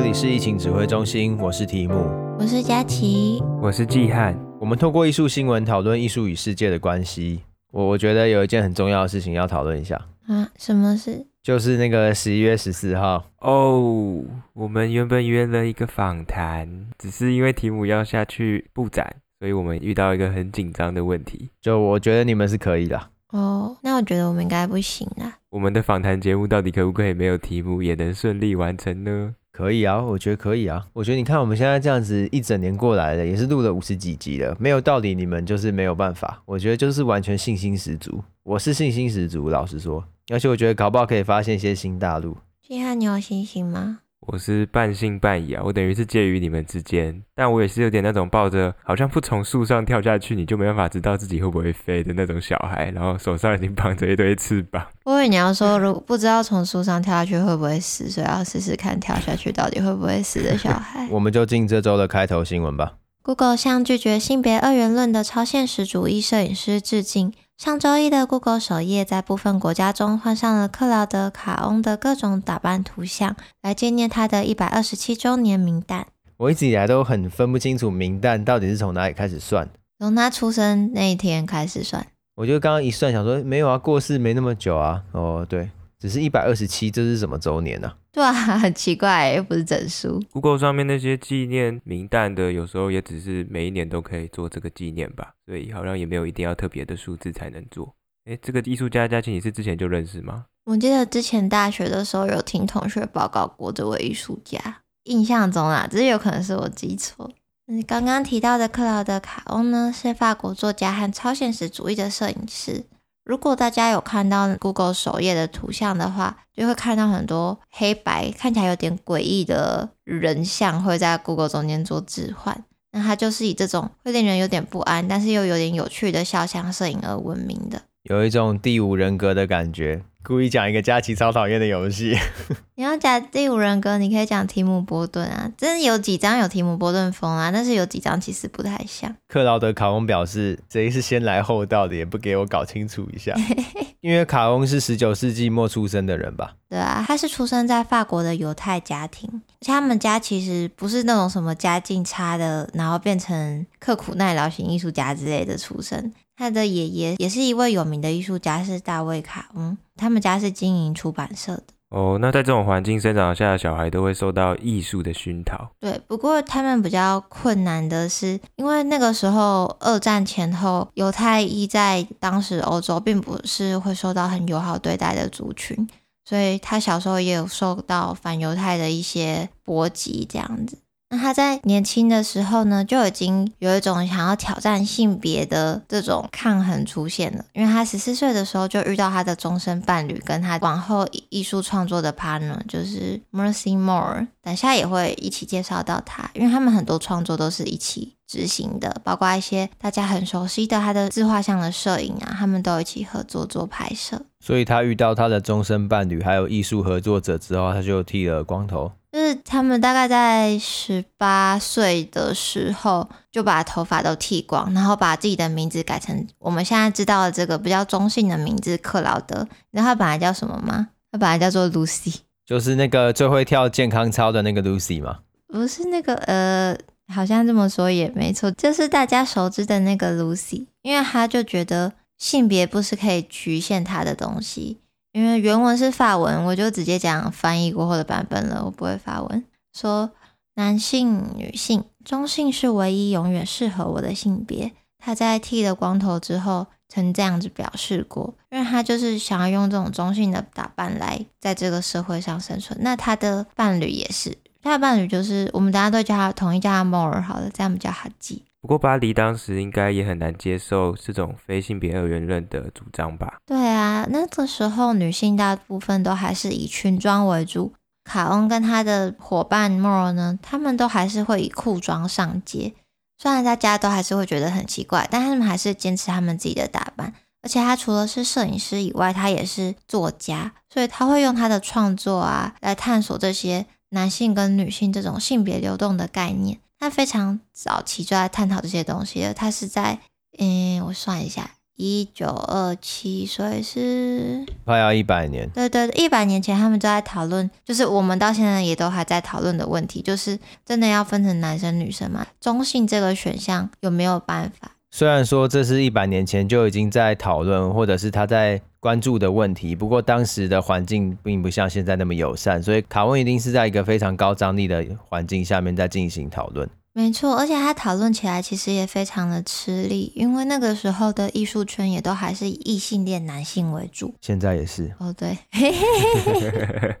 这里是疫情指挥中心，我是提姆，我是佳琪，我是季汉。我们透过艺术新闻讨论艺术与世界的关系。我我觉得有一件很重要的事情要讨论一下啊，什么事？就是那个十一月十四号哦。我们原本约了一个访谈，只是因为提姆要下去布展，所以我们遇到一个很紧张的问题。就我觉得你们是可以的。哦，那我觉得我们应该不行啦。我们的访谈节目到底可不可以没有题目也能顺利完成呢？可以啊，我觉得可以啊。我觉得你看我们现在这样子一整年过来了，也是录了五十几集了，没有道理你们就是没有办法。我觉得就是完全信心十足，我是信心十足，老实说。而且我觉得搞不好可以发现一些新大陆。现在，你有信心吗？我是半信半疑啊，我等于是介于你们之间，但我也是有点那种抱着好像不从树上跳下去你就没办法知道自己会不会飞的那种小孩，然后手上已经绑着一堆翅膀。我以为你要说，如果不知道从树上跳下去会不会死，所以要试试看跳下去到底会不会死的小孩。我们就进这周的开头新闻吧。Google 向拒绝性别二元论的超现实主义摄影师致敬。上周一的 Google 首页在部分国家中换上了克劳德·卡翁的各种打扮图像，来纪念他的一百二十七周年名单。我一直以来都很分不清楚名单到底是从哪里开始算，从他出生那一天开始算。我就刚刚一算，想说没有啊，过世没那么久啊。哦，对。只是一百二十七，这是什么周年呢？啊？对啊，很奇怪，又不是整数。Google 上面那些纪念名单的，有时候也只是每一年都可以做这个纪念吧，所以好像也没有一定要特别的数字才能做。哎，这个艺术家佳琪，你是之前就认识吗？我记得之前大学的时候有听同学报告过这位艺术家，印象中啊，只是有可能是我记错。嗯，刚刚提到的克劳德·卡翁呢，是法国作家和超现实主义的摄影师。如果大家有看到 Google 首页的图像的话，就会看到很多黑白看起来有点诡异的人像会在 Google 中间做置换。那它就是以这种会令人有点不安，但是又有点有趣的肖像摄影而闻名的。有一种第五人格的感觉，故意讲一个佳琪超讨厌的游戏。你要讲第五人格，你可以讲提姆波顿啊，真的有几张有提姆波顿风啊，但是有几张其实不太像。克劳德·卡翁表示，谁是先来后到的，也不给我搞清楚一下。因为卡翁是十九世纪末出生的人吧？对啊，他是出生在法国的犹太家庭，而且他们家其实不是那种什么家境差的，然后变成刻苦耐劳型艺术家之类的出身。他的爷爷也是一位有名的艺术家，是大卫·卡翁。他们家是经营出版社的。哦，那在这种环境生长下的小孩都会受到艺术的熏陶。对，不过他们比较困难的是，因为那个时候二战前后，犹太裔在当时欧洲并不是会受到很友好对待的族群，所以他小时候也有受到反犹太的一些波及，这样子。那他在年轻的时候呢，就已经有一种想要挑战性别的这种抗衡出现了。因为他十四岁的时候就遇到他的终身伴侣，跟他往后艺术创作的 partner，就是 Mercy Moore。等下也会一起介绍到他，因为他们很多创作都是一起执行的，包括一些大家很熟悉的他的自画像的摄影啊，他们都一起合作做拍摄。所以他遇到他的终身伴侣还有艺术合作者之后，他就剃了光头。就是他们大概在十八岁的时候就把头发都剃光，然后把自己的名字改成我们现在知道的这个比较中性的名字克劳德。你知道他本来叫什么吗？他本来叫做 Lucy，就是那个最会跳健康操的那个 Lucy 吗？不是那个呃，好像这么说也没错，就是大家熟知的那个 Lucy，因为他就觉得性别不是可以局限他的东西。因为原文是法文，我就直接讲翻译过后的版本了。我不会法文，说男性、女性、中性是唯一永远适合我的性别。他在剃了光头之后，曾这样子表示过，因为他就是想要用这种中性的打扮来在这个社会上生存。那他的伴侣也是，他的伴侣就是我们大家都叫他统一叫他 More 好了，这样比较好记。不过巴黎当时应该也很难接受这种非性别二元论的主张吧？对啊，那个时候女性大部分都还是以裙装为主。卡翁跟他的伙伴莫尔呢，他们都还是会以裤装上街。虽然大家都还是会觉得很奇怪，但他们还是坚持他们自己的打扮。而且他除了是摄影师以外，他也是作家，所以他会用他的创作啊来探索这些男性跟女性这种性别流动的概念。他非常早期就在探讨这些东西了。他是在，嗯，我算一下，一九二七，所以是快要一百年。对对，一百年前他们就在讨论，就是我们到现在也都还在讨论的问题，就是真的要分成男生女生吗？中性这个选项有没有办法？虽然说这是一百年前就已经在讨论，或者是他在关注的问题，不过当时的环境并不像现在那么友善，所以卡翁一定是在一个非常高张力的环境下面在进行讨论。没错，而且他讨论起来其实也非常的吃力，因为那个时候的艺术圈也都还是以异性恋男性为主。现在也是哦，对，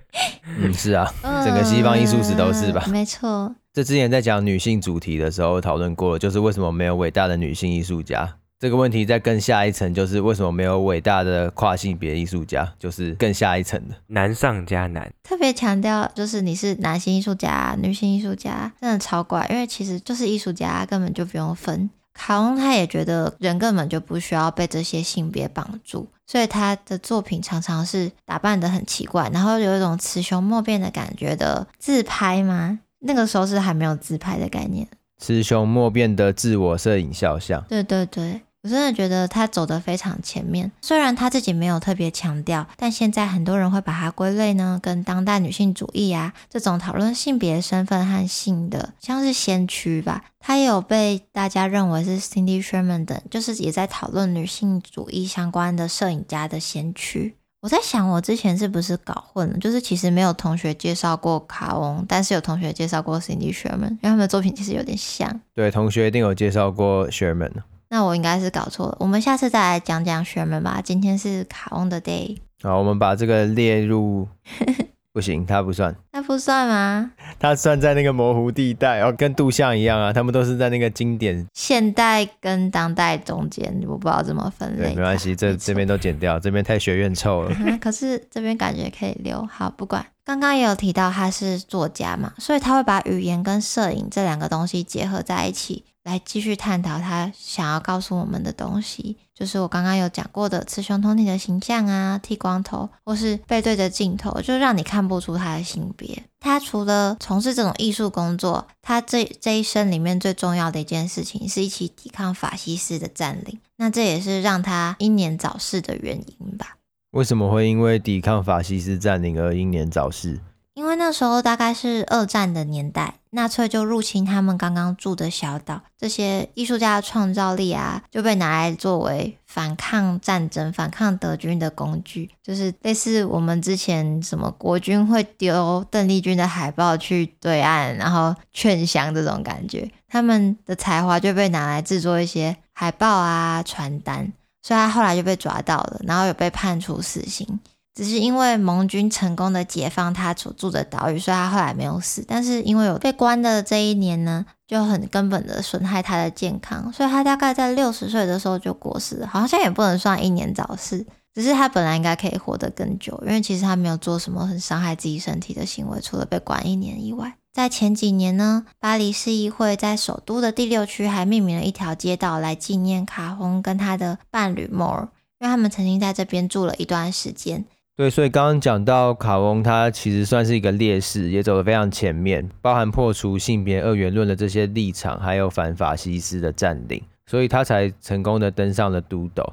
嗯，是啊，整个西方艺术史都是吧？嗯，没错。这之前在讲女性主题的时候讨论过了，就是为什么没有伟大的女性艺术家。这个问题再更下一层，就是为什么没有伟大的跨性别艺术家？就是更下一层的难上加难。特别强调，就是你是男性艺术家、女性艺术家，真的超怪，因为其实就是艺术家，根本就不用分。卡翁他也觉得人根本就不需要被这些性别绑住，所以他的作品常常是打扮的很奇怪，然后有一种雌雄莫辨的感觉的自拍吗？那个时候是还没有自拍的概念，雌雄莫辨的自我摄影肖像。对对对。我真的觉得他走得非常前面，虽然他自己没有特别强调，但现在很多人会把它归类呢，跟当代女性主义啊这种讨论性别身份和性的，像是先驱吧。他也有被大家认为是 Cindy Sherman 等，就是也在讨论女性主义相关的摄影家的先驱。我在想，我之前是不是搞混了？就是其实没有同学介绍过卡翁，但是有同学介绍过 Cindy Sherman，因为他们的作品其实有点像。对，同学一定有介绍过 Sherman。那我应该是搞错了，我们下次再来讲讲 Sherman 吧。今天是卡翁的 day。好，我们把这个列入，不行，他不算。他不算吗？他算在那个模糊地带，哦，跟杜象一样啊，他们都是在那个经典现代跟当代中间，我不知道怎么分类。对，没关系，这这边都剪掉，这边太学院臭了。可是这边感觉可以留。好，不管。刚刚也有提到他是作家嘛，所以他会把语言跟摄影这两个东西结合在一起。来继续探讨他想要告诉我们的东西，就是我刚刚有讲过的雌雄同体的形象啊，剃光头或是背对着镜头，就让你看不出他的性别。他除了从事这种艺术工作，他这这一生里面最重要的一件事情是一起抵抗法西斯的占领。那这也是让他英年早逝的原因吧？为什么会因为抵抗法西斯占领而英年早逝？因为那时候大概是二战的年代，纳粹就入侵他们刚刚住的小岛，这些艺术家的创造力啊，就被拿来作为反抗战争、反抗德军的工具，就是类似我们之前什么国军会丢邓丽君的海报去对岸，然后劝降这种感觉，他们的才华就被拿来制作一些海报啊、传单，所以他后来就被抓到了，然后有被判处死刑。只是因为盟军成功的解放他所住的岛屿，所以他后来没有死。但是因为有被关的这一年呢，就很根本的损害他的健康，所以他大概在六十岁的时候就过世了。好像也不能算英年早逝，只是他本来应该可以活得更久，因为其实他没有做什么很伤害自己身体的行为，除了被关一年以外。在前几年呢，巴黎市议会在首都的第六区还命名了一条街道来纪念卡洪跟他的伴侣莫尔，因为他们曾经在这边住了一段时间。对，所以刚刚讲到卡翁，他其实算是一个烈士，也走得非常前面，包含破除性别二元论的这些立场，还有反法西斯的占领，所以他才成功的登上了都斗。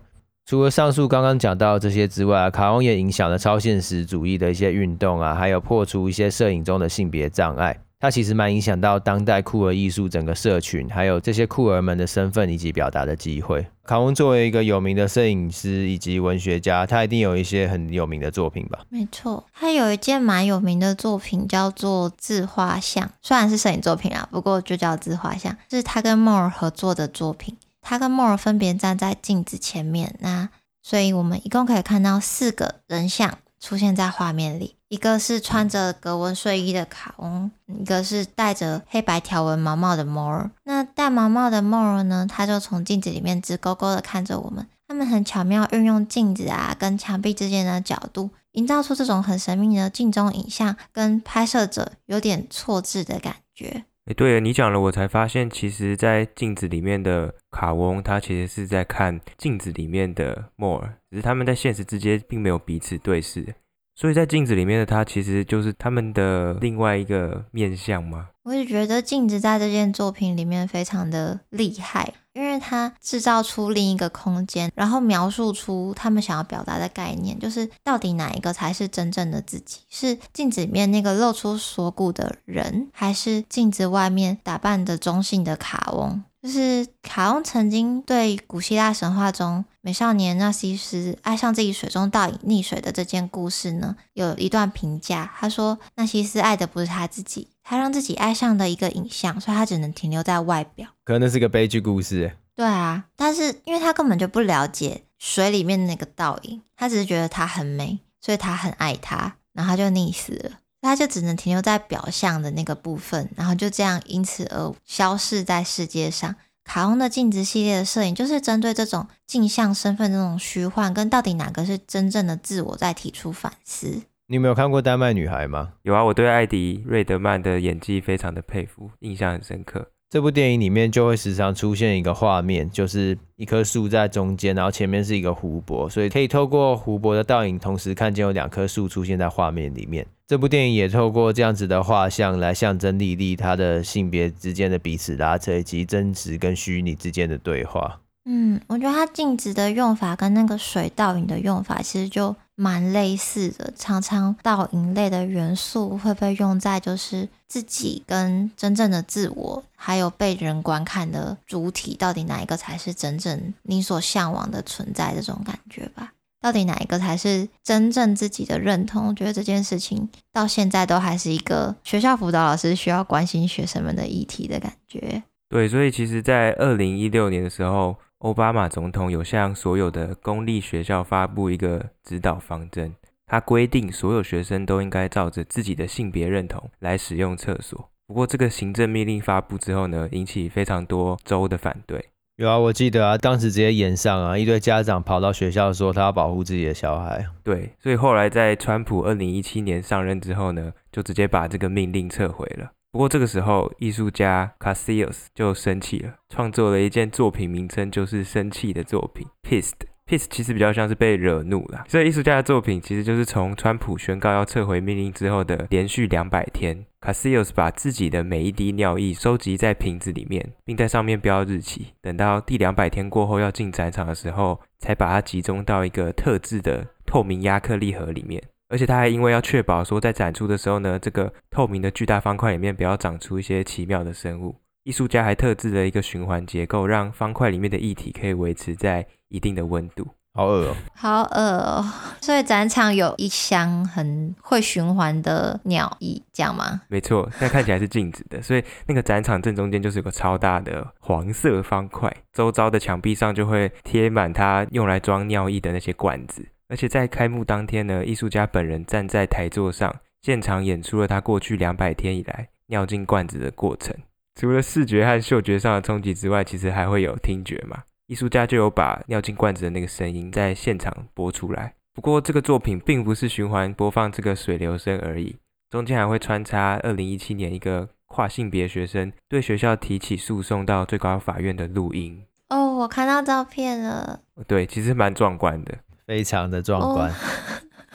除了上述刚刚讲到这些之外，卡翁也影响了超现实主义的一些运动啊，还有破除一些摄影中的性别障碍。它其实蛮影响到当代酷儿艺术整个社群，还有这些酷儿们的身份以及表达的机会。卡翁作为一个有名的摄影师以及文学家，他一定有一些很有名的作品吧？没错，他有一件蛮有名的作品叫做自画像，虽然是摄影作品啊，不过就叫自画像，是他跟莫尔合作的作品。他跟莫尔分别站在镜子前面，那所以我们一共可以看到四个人像出现在画面里。一个是穿着格纹睡衣的卡翁，一个是戴着黑白条纹毛帽的莫尔。那戴毛帽的莫尔呢？他就从镜子里面直勾勾的看着我们。他们很巧妙运用镜子啊跟墙壁之间的角度，营造出这种很神秘的镜中影像，跟拍摄者有点错置的感觉。哎，对了，你讲了，我才发现，其实，在镜子里面的卡翁，他其实是在看镜子里面的莫尔，只是他们在现实之间并没有彼此对视。所以在镜子里面的他，其实就是他们的另外一个面相吗？我也觉得镜子在这件作品里面非常的厉害，因为它制造出另一个空间，然后描述出他们想要表达的概念，就是到底哪一个才是真正的自己？是镜子里面那个露出锁骨的人，还是镜子外面打扮的中性的卡翁？就是卡翁曾经对古希腊神话中美少年纳西斯爱上自己水中倒影溺水的这件故事呢，有一段评价。他说，纳西斯爱的不是他自己，他让自己爱上的一个影像，所以他只能停留在外表。可能那是个悲剧故事。对啊，但是因为他根本就不了解水里面的那个倒影，他只是觉得它很美，所以他很爱它，然后他就溺死了。他就只能停留在表象的那个部分，然后就这样因此而消逝在世界上。卡翁的镜子系列的摄影就是针对这种镜像身份这种虚幻，跟到底哪个是真正的自我在提出反思。你有没有看过《丹麦女孩》吗？有啊，我对艾迪·瑞德曼的演技非常的佩服，印象很深刻。这部电影里面就会时常出现一个画面，就是一棵树在中间，然后前面是一个湖泊，所以可以透过湖泊的倒影，同时看见有两棵树出现在画面里面。这部电影也透过这样子的画像来象征莉莉她的性别之间的彼此拉扯，以及真实跟虚拟之间的对话。嗯，我觉得它镜子的用法跟那个水倒影的用法其实就蛮类似的。常常倒影类的元素会被用在就是自己跟真正的自我，还有被人观看的主体，到底哪一个才是真正你所向往的存在这种感觉吧？到底哪一个才是真正自己的认同？我觉得这件事情到现在都还是一个学校辅导老师需要关心学生们的议题的感觉。对，所以其实，在二零一六年的时候。欧巴马总统有向所有的公立学校发布一个指导方针，他规定所有学生都应该照着自己的性别认同来使用厕所。不过，这个行政命令发布之后呢，引起非常多州的反对。有啊，我记得啊，当时直接演上啊，一堆家长跑到学校说他要保护自己的小孩。对，所以后来在川普二零一七年上任之后呢，就直接把这个命令撤回了。不过这个时候，艺术家 Cassius 就生气了，创作了一件作品，名称就是生气的作品，Pissed。Pissed 其实比较像是被惹怒了。所以艺术家的作品其实就是从川普宣告要撤回命令之后的连续两百天，Cassius 把自己的每一滴尿液收集在瓶子里面，并在上面标日期。等到第两百天过后要进展场的时候，才把它集中到一个特制的透明亚克力盒里面。而且他还因为要确保说，在展出的时候呢，这个透明的巨大方块里面不要长出一些奇妙的生物，艺术家还特制了一个循环结构，让方块里面的液体可以维持在一定的温度。好恶哦，好恶哦！所以展场有一箱很会循环的尿液，这样吗？没错，现在看起来是静止的，所以那个展场正中间就是有个超大的黄色方块，周遭的墙壁上就会贴满它用来装尿液的那些罐子。而且在开幕当天呢，艺术家本人站在台座上，现场演出了他过去两百天以来尿进罐子的过程。除了视觉和嗅觉上的冲击之外，其实还会有听觉嘛。艺术家就有把尿进罐子的那个声音在现场播出来。不过这个作品并不是循环播放这个水流声而已，中间还会穿插二零一七年一个跨性别学生对学校提起诉讼到最高法院的录音。哦，我看到照片了。对，其实蛮壮观的。非常的壮观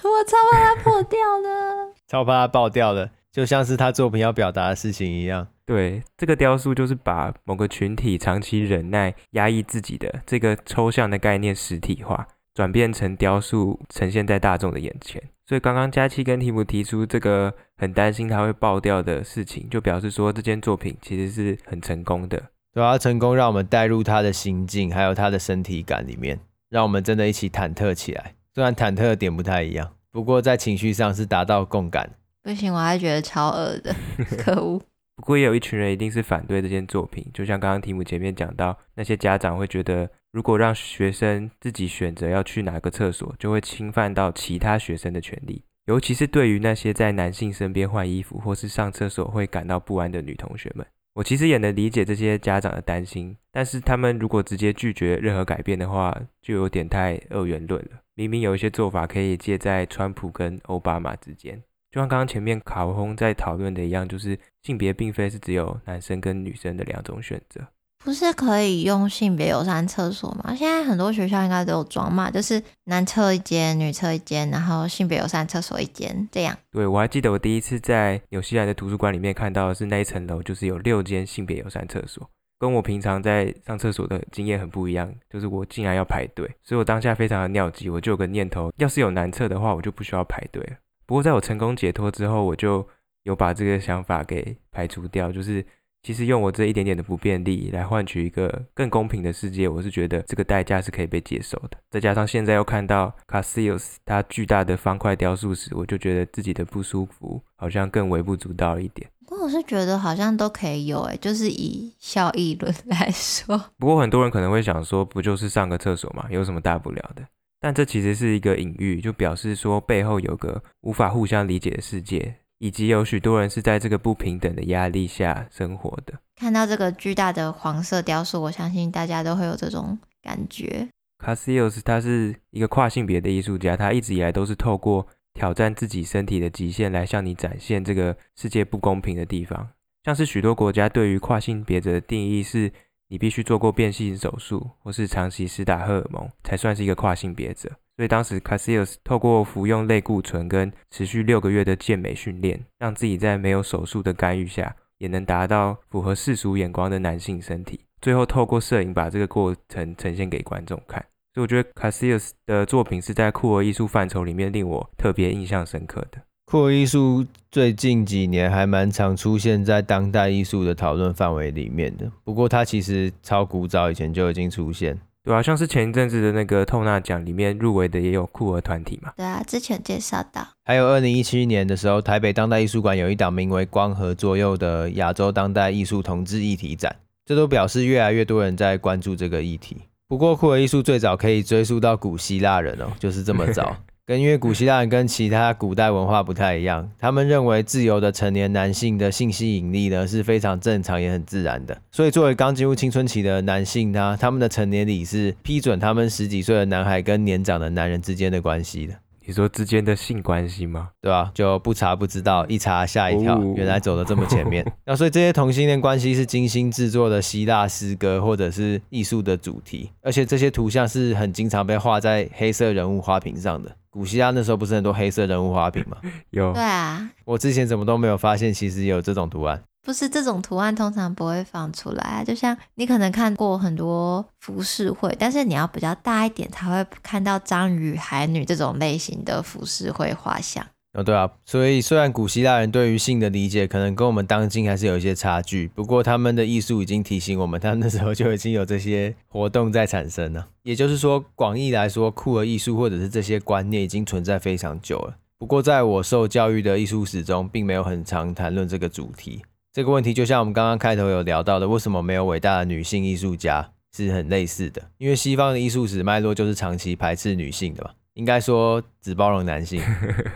，oh, 我超怕它破掉了，超怕它爆掉了，就像是他作品要表达的事情一样。对，这个雕塑就是把某个群体长期忍耐、压抑自己的这个抽象的概念实体化，转变成雕塑，呈现在大众的眼前。所以刚刚佳期跟提姆提出这个很担心它会爆掉的事情，就表示说这件作品其实是很成功的。对啊，成功让我们带入他的心境，还有他的身体感里面。让我们真的一起忐忑起来，虽然忐忑的点不太一样，不过在情绪上是达到共感。不行，我还觉得超恶的，可恶。不过也有一群人一定是反对这件作品，就像刚刚题目前面讲到，那些家长会觉得，如果让学生自己选择要去哪个厕所，就会侵犯到其他学生的权利，尤其是对于那些在男性身边换衣服或是上厕所会感到不安的女同学们。我其实也能理解这些家长的担心，但是他们如果直接拒绝任何改变的话，就有点太二元论了。明明有一些做法可以借在川普跟奥巴马之间，就像刚刚前面卡洪在讨论的一样，就是性别并非是只有男生跟女生的两种选择。不是可以用性别友善厕所吗？现在很多学校应该都有装嘛，就是男厕一间，女厕一间，然后性别友善厕所一间，这样。对，我还记得我第一次在纽西兰的图书馆里面看到的是那一层楼，就是有六间性别友善厕所，跟我平常在上厕所的经验很不一样，就是我竟然要排队，所以我当下非常的尿急，我就有个念头，要是有男厕的话，我就不需要排队了。不过在我成功解脱之后，我就有把这个想法给排除掉，就是。其实用我这一点点的不便利来换取一个更公平的世界，我是觉得这个代价是可以被接受的。再加上现在又看到 Casillas 它巨大的方块雕塑时，我就觉得自己的不舒服好像更微不足道一点。不过我是觉得好像都可以有，哎，就是以效益论来说。不过很多人可能会想说，不就是上个厕所嘛，有什么大不了的？但这其实是一个隐喻，就表示说背后有个无法互相理解的世界。以及有许多人是在这个不平等的压力下生活的。看到这个巨大的黄色雕塑，我相信大家都会有这种感觉。Casillas 他是一个跨性别的艺术家，他一直以来都是透过挑战自己身体的极限来向你展现这个世界不公平的地方。像是许多国家对于跨性别者的定义是，你必须做过变性手术，或是长期施打荷尔蒙，才算是一个跨性别者。所以当时 Casillas 透过服用类固醇跟持续六个月的健美训练，让自己在没有手术的干预下，也能达到符合世俗眼光的男性身体。最后透过摄影把这个过程呈现给观众看。所以我觉得 Casillas 的作品是在酷儿艺术范畴里面令我特别印象深刻的。酷儿艺术最近几年还蛮常出现在当代艺术的讨论范围里面的，不过它其实超古早以前就已经出现。对啊，像是前一阵子的那个透纳奖里面入围的也有酷儿团体嘛。对啊，之前介绍到。还有二零一七年的时候，台北当代艺术馆有一档名为《光合作用》的亚洲当代艺术同志议题展，这都表示越来越多人在关注这个议题。不过酷儿艺术最早可以追溯到古希腊人哦，就是这么早。跟因为古希腊人跟其他古代文化不太一样，他们认为自由的成年男性的性吸引力呢是非常正常也很自然的，所以作为刚进入青春期的男性呢，他们的成年礼是批准他们十几岁的男孩跟年长的男人之间的关系的。你说之间的性关系吗？对吧？就不查不知道，一查吓一跳，原来走的这么前面。那所以这些同性恋关系是精心制作的希腊诗歌或者是艺术的主题，而且这些图像是很经常被画在黑色人物花瓶上的。古希腊那时候不是很多黑色人物花瓶吗？有。对啊，我之前怎么都没有发现，其实有这种图案。不是这种图案通常不会放出来，就像你可能看过很多浮世绘，但是你要比较大一点才会看到章鱼、海女这种类型的浮世绘画像。哦，对啊，所以虽然古希腊人对于性的理解可能跟我们当今还是有一些差距，不过他们的艺术已经提醒我们，他那时候就已经有这些活动在产生了。也就是说，广义来说，酷儿艺术或者是这些观念已经存在非常久了。不过，在我受教育的艺术史中，并没有很常谈论这个主题。这个问题就像我们刚刚开头有聊到的，为什么没有伟大的女性艺术家，是很类似的。因为西方的艺术史脉络就是长期排斥女性的嘛，应该说只包容男性，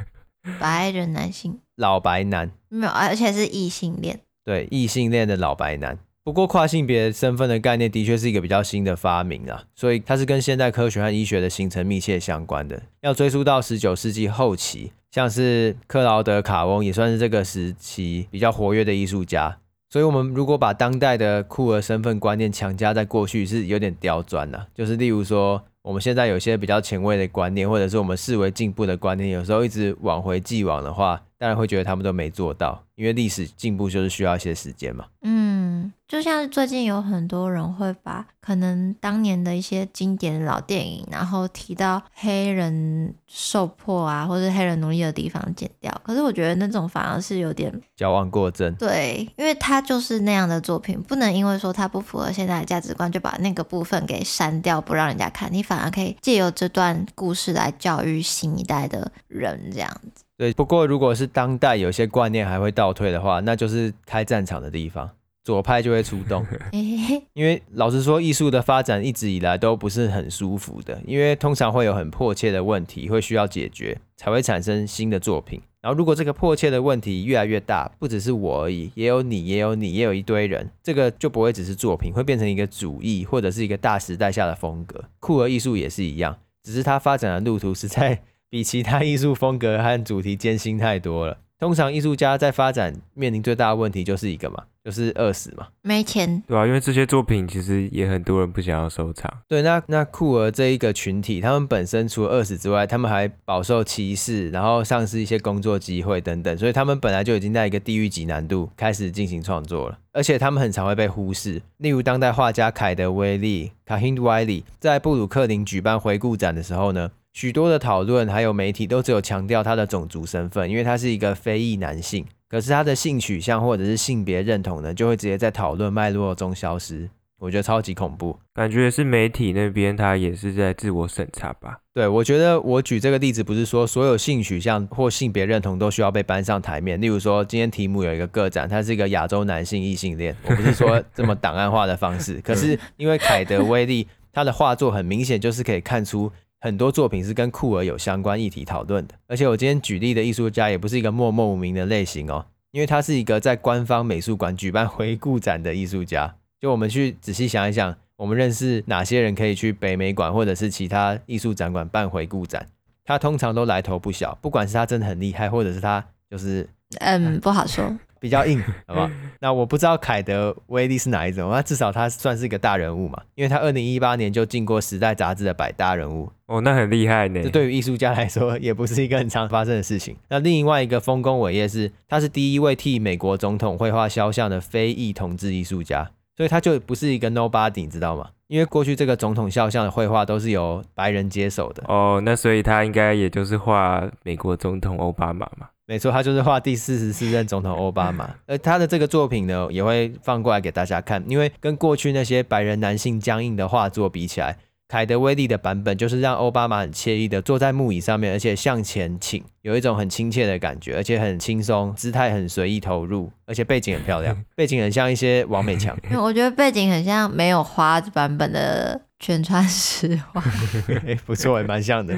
白人男性，老白男，没有，而且是异性恋，对，异性恋的老白男。不过，跨性别身份的概念的确是一个比较新的发明啊，所以它是跟现代科学和医学的形成密切相关的。要追溯到十九世纪后期，像是克劳德·卡翁也算是这个时期比较活跃的艺术家。所以，我们如果把当代的酷儿身份观念强加在过去，是有点刁钻的。就是例如说，我们现在有些比较前卫的观念，或者是我们视为进步的观念，有时候一直往回继往的话，当然会觉得他们都没做到，因为历史进步就是需要一些时间嘛。嗯，就像最近有很多人会把可能当年的一些经典老电影，然后提到黑人受迫啊，或者黑人奴隶的地方剪掉。可是我觉得那种反而是有点矫枉过正。对，因为他就是那样的作品，不能因为说他不符合现在的价值观，就把那个部分给删掉，不让人家看。你反而可以借由这段故事来教育新一代的人，这样子。对，不过如果是当代有些观念还会倒退的话，那就是开战场的地方，左派就会出动。因为老实说，艺术的发展一直以来都不是很舒服的，因为通常会有很迫切的问题会需要解决，才会产生新的作品。然后如果这个迫切的问题越来越大，不只是我而已，也有你，也有你，也有一堆人，这个就不会只是作品，会变成一个主义或者是一个大时代下的风格。酷儿艺术也是一样，只是它发展的路途是在。比其他艺术风格和主题艰辛太多了。通常艺术家在发展面临最大的问题就是一个嘛，就是饿死嘛，没钱。对啊，因为这些作品其实也很多人不想要收藏。对，那那酷儿这一个群体，他们本身除了饿死之外，他们还饱受歧视，然后丧失一些工作机会等等，所以他们本来就已经在一个地狱级难度开始进行创作了，而且他们很常会被忽视。例如当代画家凯德威利 （Kehinde Wiley） 在布鲁克林举办回顾展的时候呢，许多的讨论还有媒体都只有强调他的种族身份，因为他是一个非裔男性。可是他的性取向或者是性别认同呢，就会直接在讨论脉络中消失。我觉得超级恐怖，感觉是媒体那边他也是在自我审查吧？对，我觉得我举这个例子不是说所有性取向或性别认同都需要被搬上台面。例如说，今天题目有一个个展，他是一个亚洲男性异性恋，我不是说这么档案化的方式。可是因为凯德威利他的画作很明显就是可以看出。很多作品是跟酷儿有相关议题讨论的，而且我今天举例的艺术家也不是一个默默无名的类型哦，因为他是一个在官方美术馆举办回顾展的艺术家。就我们去仔细想一想，我们认识哪些人可以去北美馆或者是其他艺术展馆办回顾展？他通常都来头不小，不管是他真的很厉害，或者是他就是嗯，不好说。比较硬，好吧？那我不知道凯德威利是哪一种，那至少他算是一个大人物嘛，因为他二零一八年就进过《时代》杂志的百大人物哦，那很厉害呢。这对于艺术家来说，也不是一个很常发生的事情。那另外一个丰功伟业是，他是第一位替美国总统绘画肖像的非裔同志艺术家，所以他就不是一个 nobody，你知道吗？因为过去这个总统肖像的绘画都是由白人接手的哦，那所以他应该也就是画美国总统奥巴马嘛。没错，他就是画第四十四任总统奥巴马。而他的这个作品呢，也会放过来给大家看，因为跟过去那些白人男性僵硬的画作比起来。凯德威利的版本就是让奥巴马很惬意的坐在木椅上面，而且向前倾，有一种很亲切的感觉，而且很轻松，姿态很随意投入，而且背景很漂亮，背景很像一些王美强。我觉得背景很像没有花版本的全川石花，不错，也蛮像的。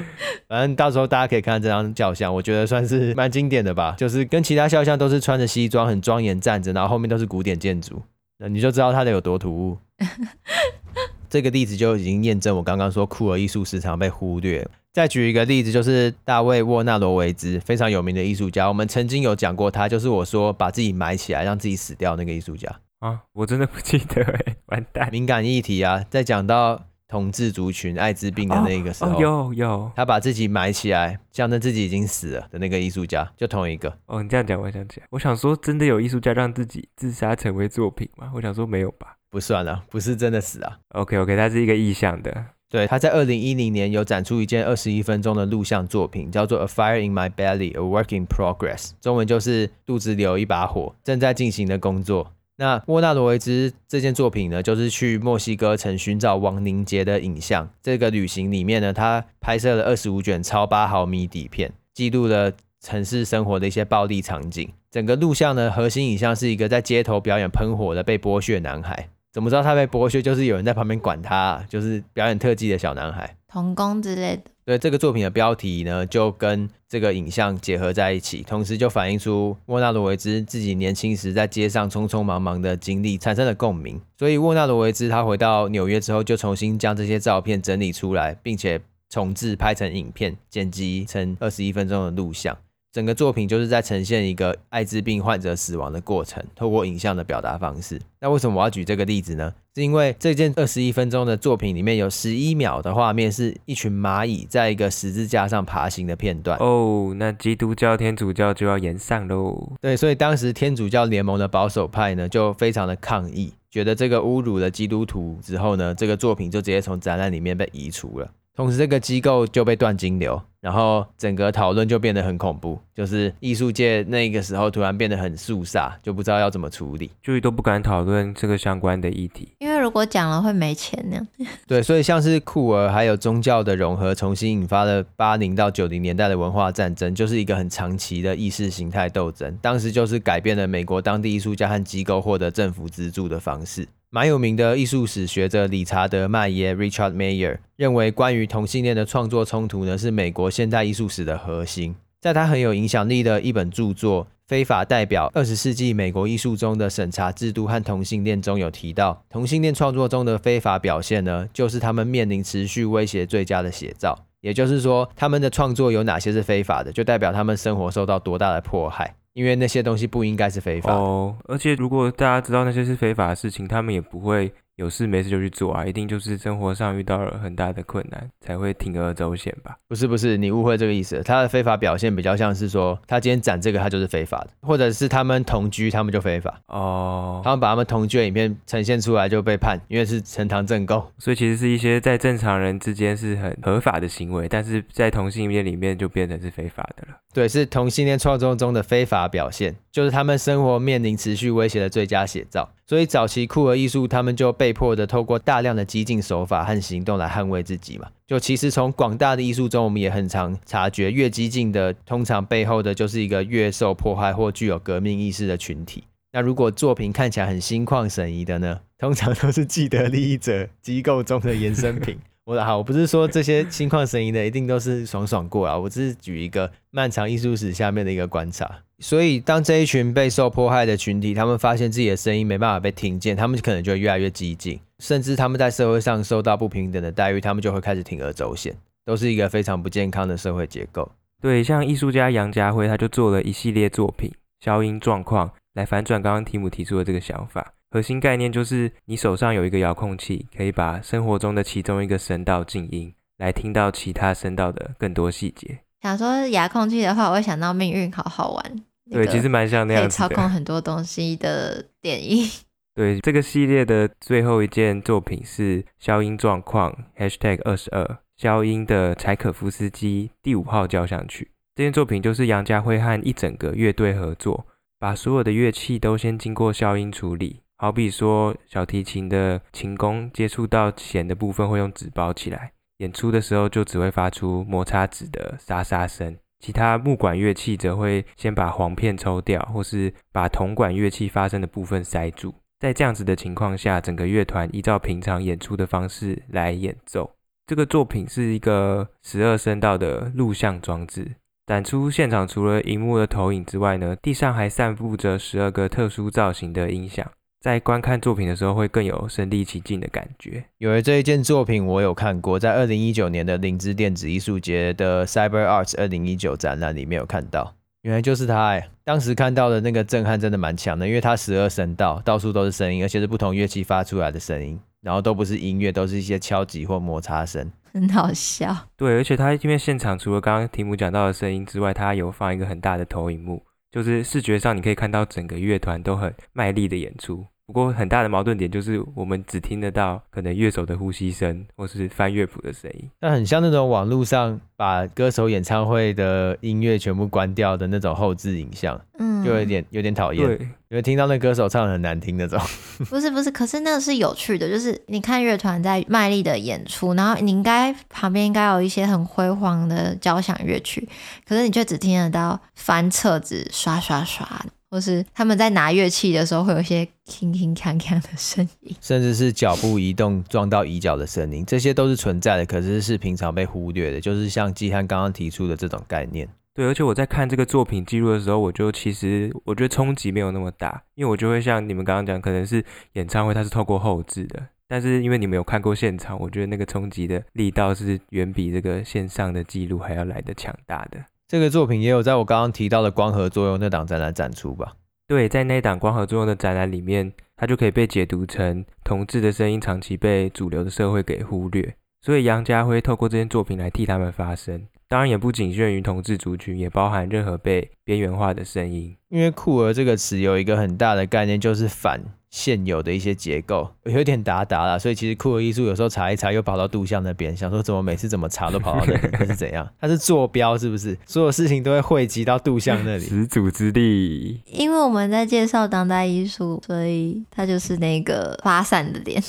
反正到时候大家可以看看这张肖像，我觉得算是蛮经典的吧，就是跟其他肖像都是穿着西装，很庄严站着，然后后面都是古典建筑，那你就知道它的有多突兀。这个例子就已经验证我刚刚说酷儿艺术时常被忽略。再举一个例子，就是大卫·沃纳罗维兹，非常有名的艺术家。我们曾经有讲过他，就是我说把自己埋起来让自己死掉那个艺术家啊，我真的不记得哎，完蛋。敏感议题啊，在讲到同志族群艾滋病的那个时候，哦哦、有有，他把自己埋起来，象征自己已经死了的那个艺术家，就同一个。哦，你这样讲，我想起来，我想说，真的有艺术家让自己自杀成为作品吗？我想说没有吧。不算了，不是真的死啊。OK OK，它是一个意向的。对，他在二零一零年有展出一件二十一分钟的录像作品，叫做《A Fire in My Belly, A Work in Progress》，中文就是肚子里有一把火，正在进行的工作。那莫纳罗维兹这件作品呢，就是去墨西哥城寻找亡灵节的影像。这个旅行里面呢，他拍摄了二十五卷超八毫米底片，记录了城市生活的一些暴力场景。整个录像呢，核心影像是一个在街头表演喷火的被剥削男孩。怎么知道他被剥削？就是有人在旁边管他，就是表演特技的小男孩，童工之类的。对，这个作品的标题呢，就跟这个影像结合在一起，同时就反映出沃纳罗维兹自己年轻时在街上匆匆忙忙的经历产生了共鸣。所以沃纳罗维兹他回到纽约之后，就重新将这些照片整理出来，并且重置拍成影片，剪辑成二十一分钟的录像。整个作品就是在呈现一个艾滋病患者死亡的过程，透过影像的表达方式。那为什么我要举这个例子呢？是因为这件二十一分钟的作品里面有十一秒的画面是一群蚂蚁在一个十字架上爬行的片段。哦，那基督教、天主教就要延上喽。对，所以当时天主教联盟的保守派呢就非常的抗议，觉得这个侮辱了基督徒之后呢，这个作品就直接从展览里面被移除了。同时，这个机构就被断金流，然后整个讨论就变得很恐怖，就是艺术界那个时候突然变得很肃杀，就不知道要怎么处理，就都不敢讨论这个相关的议题，因为如果讲了会没钱呢。对，所以像是酷儿还有宗教的融合，重新引发了八零到九零年代的文化战争，就是一个很长期的意识形态斗争。当时就是改变了美国当地艺术家和机构获得政府资助的方式。蛮有名的艺术史学者理查德·麦耶 （Richard Mayer） 认为，关于同性恋的创作冲突呢，是美国现代艺术史的核心。在他很有影响力的一本著作《非法代表：二十世纪美国艺术中的审查制度和同性恋》中有提到，同性恋创作中的非法表现呢，就是他们面临持续威胁最佳的写照。也就是说，他们的创作有哪些是非法的，就代表他们生活受到多大的迫害。因为那些东西不应该是非法哦。而且如果大家知道那些是非法的事情，他们也不会。有事没事就去做啊，一定就是生活上遇到了很大的困难才会铤而走险吧？不是不是，你误会这个意思。他的非法表现比较像是说，他今天展这个，他就是非法的，或者是他们同居，他们就非法哦。他们把他们同居的影片呈现出来就被判，因为是呈堂证供。所以其实是一些在正常人之间是很合法的行为，但是在同性恋里面就变成是非法的了。对，是同性恋创作中的非法表现，就是他们生活面临持续威胁的最佳写照。所以早期酷儿艺术，他们就被迫的透过大量的激进手法和行动来捍卫自己嘛。就其实从广大的艺术中，我们也很常察觉，越激进的，通常背后的就是一个越受迫害或具有革命意识的群体。那如果作品看起来很心旷神怡的呢，通常都是既得利益者机构中的衍生品。我的好，我不是说这些心旷神怡的一定都是爽爽过啊，我只是举一个漫长艺术史下面的一个观察。所以，当这一群备受迫害的群体，他们发现自己的声音没办法被听见，他们可能就会越来越激进，甚至他们在社会上受到不平等的待遇，他们就会开始铤而走险，都是一个非常不健康的社会结构。对，像艺术家杨家辉，他就做了一系列作品，消音状况来反转刚刚提姆提出的这个想法。核心概念就是，你手上有一个遥控器，可以把生活中的其中一个声道静音，来听到其他声道的更多细节。想说遥控器的话，我会想到命运好好玩。对，其实蛮像那样子的。可以操控 很多东西的电影。对，这个系列的最后一件作品是消音状况 #hashtag 二十二消音的柴可夫斯基第五号交响曲。这件作品就是杨家辉和一整个乐队合作，把所有的乐器都先经过消音处理。好比说，小提琴的琴弓接触到弦的部分会用纸包起来，演出的时候就只会发出摩擦纸的沙沙声。其他木管乐器则会先把簧片抽掉，或是把铜管乐器发声的部分塞住。在这样子的情况下，整个乐团依照平常演出的方式来演奏。这个作品是一个十二声道的录像装置。展出现场除了荧幕的投影之外呢，地上还散布着十二个特殊造型的音响。在观看作品的时候，会更有身临其境的感觉。有了这一件作品，我有看过，在二零一九年的灵芝电子艺术节的 Cyber Arts 二零一九展览里面有看到，原来就是它哎！当时看到的那个震撼真的蛮强的，因为它十二声道，到处都是声音，而且是不同乐器发出来的声音，然后都不是音乐，都是一些敲击或摩擦声，很好笑。对，而且它因为现场除了刚刚题目讲到的声音之外，它有放一个很大的投影幕。就是视觉上，你可以看到整个乐团都很卖力的演出。不过很大的矛盾点就是，我们只听得到可能乐手的呼吸声，或是翻乐谱的声音。那很像那种网络上把歌手演唱会的音乐全部关掉的那种后置影像，嗯，就有点有点讨厌。对，因为听到那歌手唱的很难听那种。不是不是，可是那个是有趣的，就是你看乐团在卖力的演出，然后你应该旁边应该有一些很辉煌的交响乐曲，可是你却只听得到翻册子刷刷刷。或是他们在拿乐器的时候，会有一些铿铿锵锵的声音，甚至是脚步移动撞到椅脚的声音，这些都是存在的，可是是平常被忽略的。就是像季汉刚刚提出的这种概念。对，而且我在看这个作品记录的时候，我就其实我觉得冲击没有那么大，因为我就会像你们刚刚讲，可能是演唱会它是透过后置的，但是因为你们有看过现场，我觉得那个冲击的力道是远比这个线上的记录还要来的强大的。这个作品也有在我刚刚提到的光合作用那档展览展出吧？对，在那档光合作用的展览里面，它就可以被解读成同志的声音长期被主流的社会给忽略，所以杨家辉透过这件作品来替他们发声。当然也不仅限于同志族群，也包含任何被边缘化的声音。因为酷儿这个词有一个很大的概念，就是反。现有的一些结构有点达达啦，所以其实酷儿艺术有时候查一查又跑到杜象那边，想说怎么每次怎么查都跑到那里，是怎样？它是坐标是不是？所有事情都会汇集到杜象那里？始祖之地。因为我们在介绍当代艺术，所以它就是那个发散的点。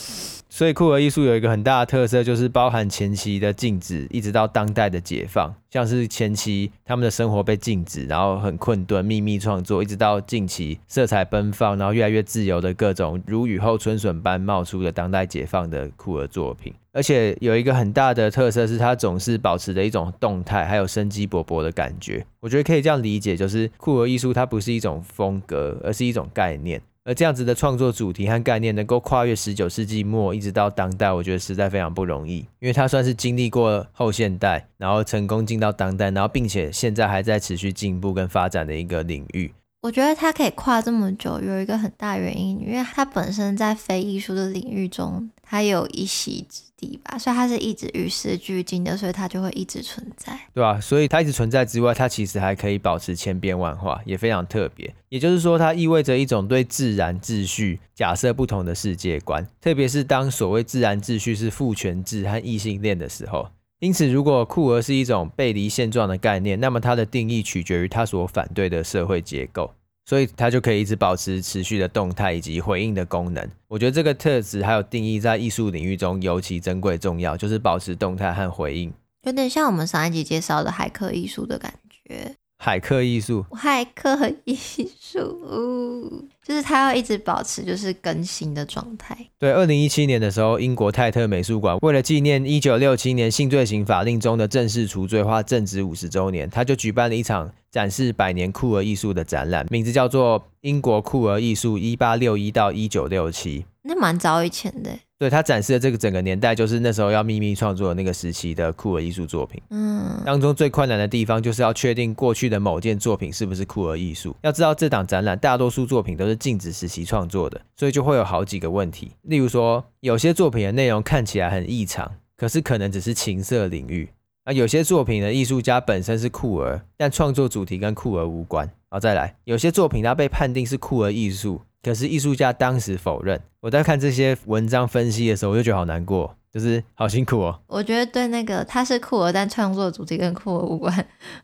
所以酷儿艺术有一个很大的特色，就是包含前期的禁止，一直到当代的解放。像是前期他们的生活被禁止，然后很困顿，秘密创作，一直到近期色彩奔放，然后越来越自由的各种如雨后春笋般冒出的当代解放的酷儿作品。而且有一个很大的特色是，它总是保持着一种动态，还有生机勃勃的感觉。我觉得可以这样理解，就是酷儿艺术它不是一种风格，而是一种概念。而这样子的创作主题和概念能够跨越十九世纪末一直到当代，我觉得实在非常不容易，因为它算是经历过后现代，然后成功进到当代，然后并且现在还在持续进步跟发展的一个领域。我觉得他可以跨这么久，有一个很大原因，因为他本身在非艺术的领域中，他有一席之地吧，所以他是一直与时俱进的，所以他就会一直存在，对啊，所以他一直存在之外，他其实还可以保持千变万化，也非常特别。也就是说，它意味着一种对自然秩序假设不同的世界观，特别是当所谓自然秩序是父权制和异性恋的时候。因此，如果酷儿是一种背离现状的概念，那么它的定义取决于它所反对的社会结构，所以它就可以一直保持持续的动态以及回应的功能。我觉得这个特质还有定义在艺术领域中尤其珍贵重要，就是保持动态和回应，有点像我们上一集介绍的海客艺术的感觉。海客艺术，海客艺术，就是他要一直保持就是更新的状态。对，二零一七年的时候，英国泰特美术馆为了纪念一九六七年性罪行法令中的正式除罪化正值五十周年，他就举办了一场展示百年酷儿艺术的展览，名字叫做《英国酷儿艺术一八六一到一九六七》。那蛮早以前的。对，他展示的这个整个年代，就是那时候要秘密创作的那个时期的酷儿艺术作品。嗯，当中最困难的地方就是要确定过去的某件作品是不是酷儿艺术。要知道这档展览大多数作品都是禁止时期创作的，所以就会有好几个问题。例如说，有些作品的内容看起来很异常，可是可能只是情色领域；啊有些作品的艺术家本身是酷儿，但创作主题跟酷儿无关。好，再来，有些作品它被判定是酷儿艺术。可是艺术家当时否认。我在看这些文章分析的时候，我就觉得好难过，就是好辛苦哦。我觉得对那个他是酷儿，但创作主题跟酷儿无关，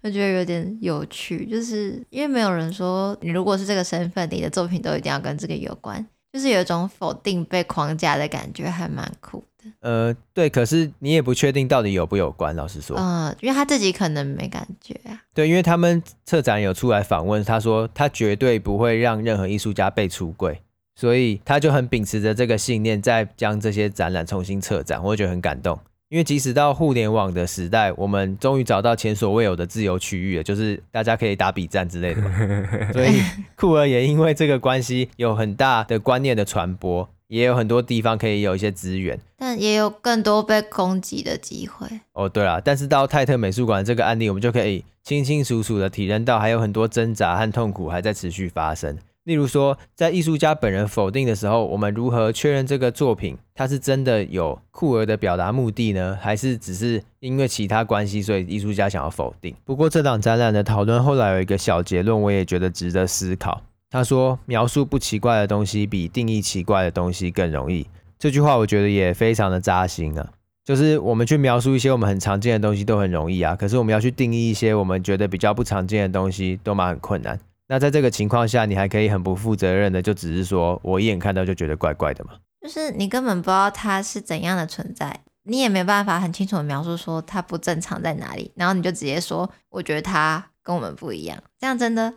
我觉得有点有趣，就是因为没有人说你如果是这个身份，你的作品都一定要跟这个有关，就是有一种否定被框架的感觉，还蛮酷。呃，对，可是你也不确定到底有不有关，老实说，嗯，因为他自己可能没感觉啊。对，因为他们策展有出来访问，他说他绝对不会让任何艺术家被出柜，所以他就很秉持着这个信念，在将这些展览重新策展，我觉得很感动。因为即使到互联网的时代，我们终于找到前所未有的自由区域了，就是大家可以打比战之类的嘛。所以酷儿也因为这个关系，有很大的观念的传播。也有很多地方可以有一些资源，但也有更多被攻击的机会。哦，对了，但是到泰特美术馆这个案例，我们就可以清清楚楚的体认到，还有很多挣扎和痛苦还在持续发生。例如说，在艺术家本人否定的时候，我们如何确认这个作品它是真的有酷儿的表达目的呢？还是只是因为其他关系，所以艺术家想要否定？不过这档展览的讨论后来有一个小结论，我也觉得值得思考。他说：“描述不奇怪的东西比定义奇怪的东西更容易。”这句话我觉得也非常的扎心啊。就是我们去描述一些我们很常见的东西都很容易啊，可是我们要去定义一些我们觉得比较不常见的东西都蛮很困难。那在这个情况下，你还可以很不负责任的就只是说我一眼看到就觉得怪怪的嘛？就是你根本不知道它是怎样的存在，你也没办法很清楚的描述说它不正常在哪里，然后你就直接说我觉得它跟我们不一样，这样真的。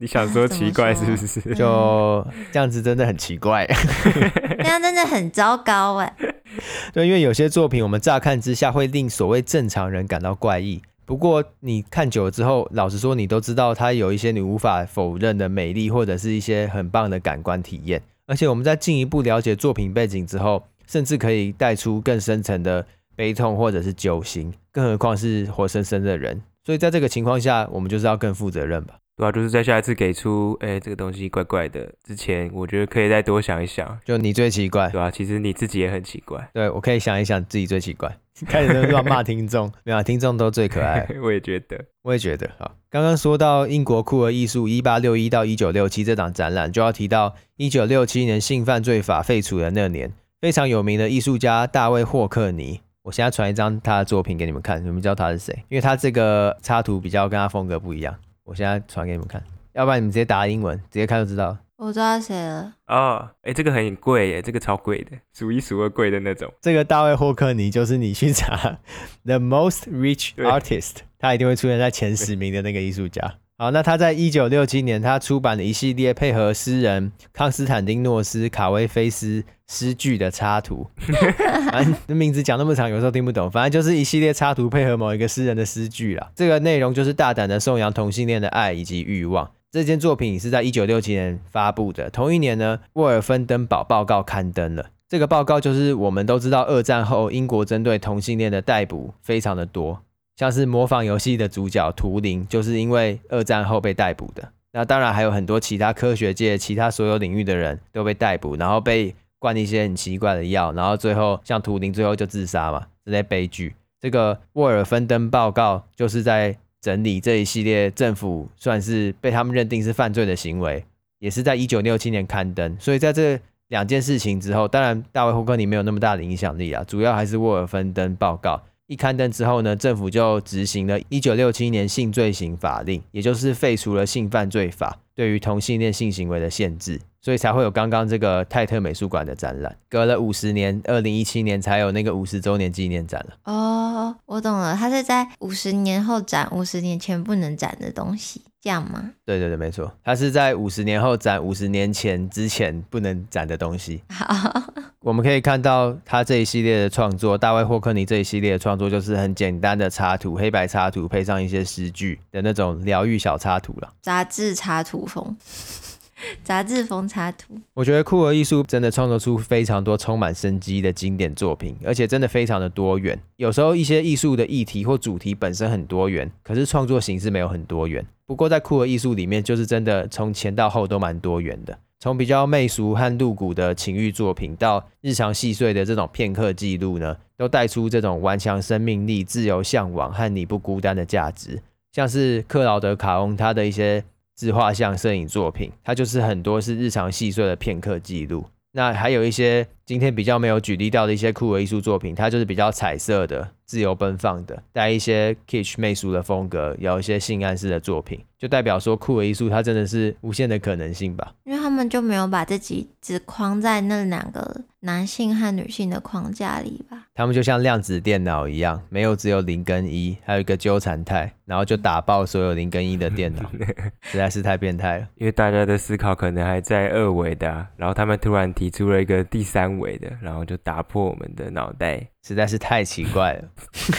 你想说奇怪是不是？就这样子真的很奇怪，这样真的很糟糕哎。对，因为有些作品我们乍看之下会令所谓正常人感到怪异，不过你看久了之后，老实说你都知道它有一些你无法否认的美丽，或者是一些很棒的感官体验。而且我们在进一步了解作品背景之后，甚至可以带出更深层的悲痛或者是揪心，更何况是活生生的人。所以在这个情况下，我们就是要更负责任吧。对啊，就是在下一次给出，哎、欸，这个东西怪怪的之前，我觉得可以再多想一想。就你最奇怪，对啊，其实你自己也很奇怪。对，我可以想一想自己最奇怪。开始都乱骂听众，没有，听众都最可爱。我也觉得，我也觉得。好，刚刚说到英国酷儿艺术一八六一到一九六七这档展览，就要提到一九六七年性犯罪法废除的那年，非常有名的艺术家大卫霍克尼。我现在传一张他的作品给你们看，你们知道他是谁？因为他这个插图比较跟他风格不一样。我现在传给你们看，要不然你们直接打英文，直接看就知道。我知道谁了。哦，哎、欸，这个很贵耶，这个超贵的，数一数二贵的那种。这个大卫霍克尼就是你去查 The Most Rich Artist，他一定会出现在前十名的那个艺术家。好，那他在一九六七年，他出版了一系列配合诗人康斯坦丁诺斯卡威菲斯诗句的插图。反正名字讲那么长，有时候听不懂。反正就是一系列插图配合某一个诗人的诗句啦。这个内容就是大胆的颂扬同性恋的爱以及欲望。这件作品是在一九六七年发布的。同一年呢，沃尔芬登堡报告刊登了。这个报告就是我们都知道，二战后英国针对同性恋的逮捕非常的多。像是模仿游戏的主角图灵，就是因为二战后被逮捕的。那当然还有很多其他科学界、其他所有领域的人都被逮捕，然后被灌一些很奇怪的药，然后最后像图灵最后就自杀嘛，这些悲剧。这个沃尔芬登报告就是在整理这一系列政府算是被他们认定是犯罪的行为，也是在一九六七年刊登。所以在这两件事情之后，当然大卫霍克尼没有那么大的影响力啊，主要还是沃尔芬登报告。一刊登之后呢，政府就执行了一九六七年性罪行法令，也就是废除了性犯罪法对于同性恋性行为的限制，所以才会有刚刚这个泰特美术馆的展览。隔了五十年，二零一七年才有那个五十周年纪念展了。哦，我懂了，它是在五十年后展，五十年前不能展的东西。这样吗？对对对，没错，它是在五十年后展五十年前之前不能展的东西。好，我们可以看到他这一系列的创作，大卫霍克尼这一系列的创作就是很简单的插图，黑白插图配上一些诗句的那种疗愈小插图了，杂志插图风。杂志封插图，我觉得酷儿艺术真的创作出非常多充满生机的经典作品，而且真的非常的多元。有时候一些艺术的议题或主题本身很多元，可是创作形式没有很多元。不过在酷儿艺术里面，就是真的从前到后都蛮多元的，从比较媚俗和露骨的情欲作品，到日常细碎的这种片刻记录呢，都带出这种顽强生命力、自由向往和你不孤单的价值。像是克劳德·卡翁他的一些。自画像摄影作品，它就是很多是日常细碎的片刻记录。那还有一些今天比较没有举例到的一些酷儿艺术作品，它就是比较彩色的、自由奔放的，带一些 kitsch 媚俗的风格，有一些性暗示的作品，就代表说酷儿艺术它真的是无限的可能性吧？因为他们就没有把自己只框在那两个。男性和女性的框架里吧，他们就像量子电脑一样，没有只有零跟一，还有一个纠缠态，然后就打爆所有零跟一的电脑，实在是太变态了。因为大家的思考可能还在二维的啊，然后他们突然提出了一个第三维的，然后就打破我们的脑袋，实在是太奇怪了。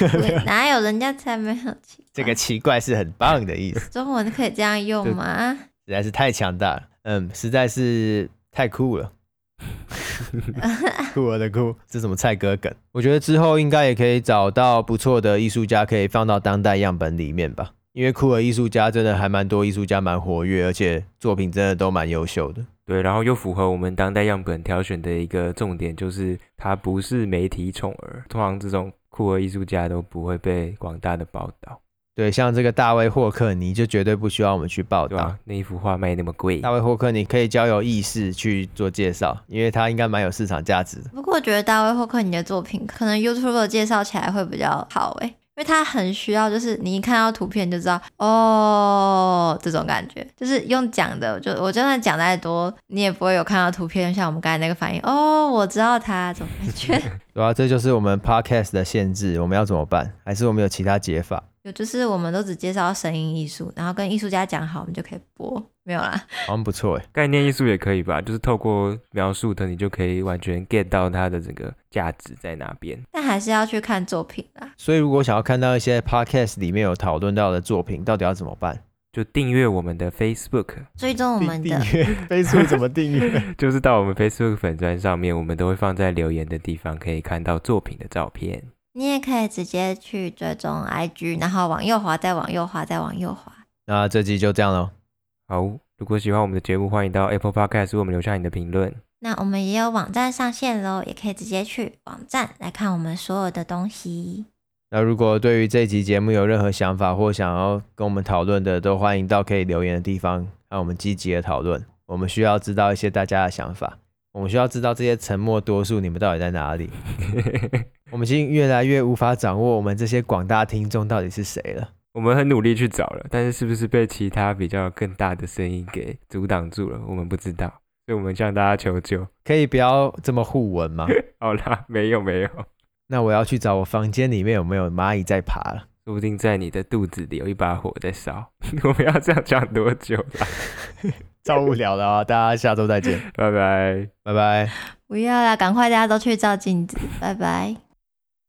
哪有人家才没有奇怪？这个奇怪是很棒的意思。中文可以这样用吗？实在是太强大了，嗯，实在是太酷了。酷我的酷，这是什么菜哥梗？我觉得之后应该也可以找到不错的艺术家，可以放到当代样本里面吧。因为酷儿艺术家真的还蛮多，艺术家蛮活跃，而且作品真的都蛮优秀的。对，然后又符合我们当代样本挑选的一个重点，就是他不是媒体宠儿。通常这种酷儿艺术家都不会被广大的报道。对，像这个大卫霍克尼就绝对不需要我们去报道。啊、那一幅画卖那么贵，大卫霍克尼可以交由意识去做介绍，因为他应该蛮有市场价值的。不过我觉得大卫霍克尼的作品可能 YouTube 介绍起来会比较好诶，因为他很需要，就是你一看到图片就知道哦，这种感觉，就是用讲的，就我真的讲再多，你也不会有看到图片，像我们刚才那个反应哦，我知道他怎么感觉。对啊，这就是我们 Podcast 的限制，我们要怎么办？还是我们有其他解法？有，就是我们都只介绍声音艺术，然后跟艺术家讲好，我们就可以播，没有啦。好像不错哎，概念艺术也可以吧？就是透过描述的，你就可以完全 get 到它的这个价值在哪边。但还是要去看作品啦。所以如果想要看到一些 podcast 里面有讨论到的作品，到底要怎么办？就订阅我们的 Facebook，追踪我们的订阅 Facebook 怎么订阅？就是到我们 Facebook 粉专上面，我们都会放在留言的地方，可以看到作品的照片。你也可以直接去追踪 IG，然后往右滑，再往右滑，再往右滑。那这集就这样喽。好，如果喜欢我们的节目，欢迎到 Apple Podcast 为我们留下你的评论。那我们也有网站上线喽，也可以直接去网站来看我们所有的东西。那如果对于这集节目有任何想法或想要跟我们讨论的，都欢迎到可以留言的地方，让我们积极的讨论。我们需要知道一些大家的想法，我们需要知道这些沉默多数你们到底在哪里。我们已经越来越无法掌握我们这些广大听众到底是谁了。我们很努力去找了，但是是不是被其他比较更大的声音给阻挡住了？我们不知道，所以我们向大家求救，可以不要这么互文吗？好啦，没有没有，那我要去找我房间里面有没有蚂蚁在爬了，说不定在你的肚子里有一把火在烧。我们要这样讲多久啦？超无聊的啊！大家下周再见，拜拜，拜拜。不要啦，赶快大家都去照镜子，拜拜。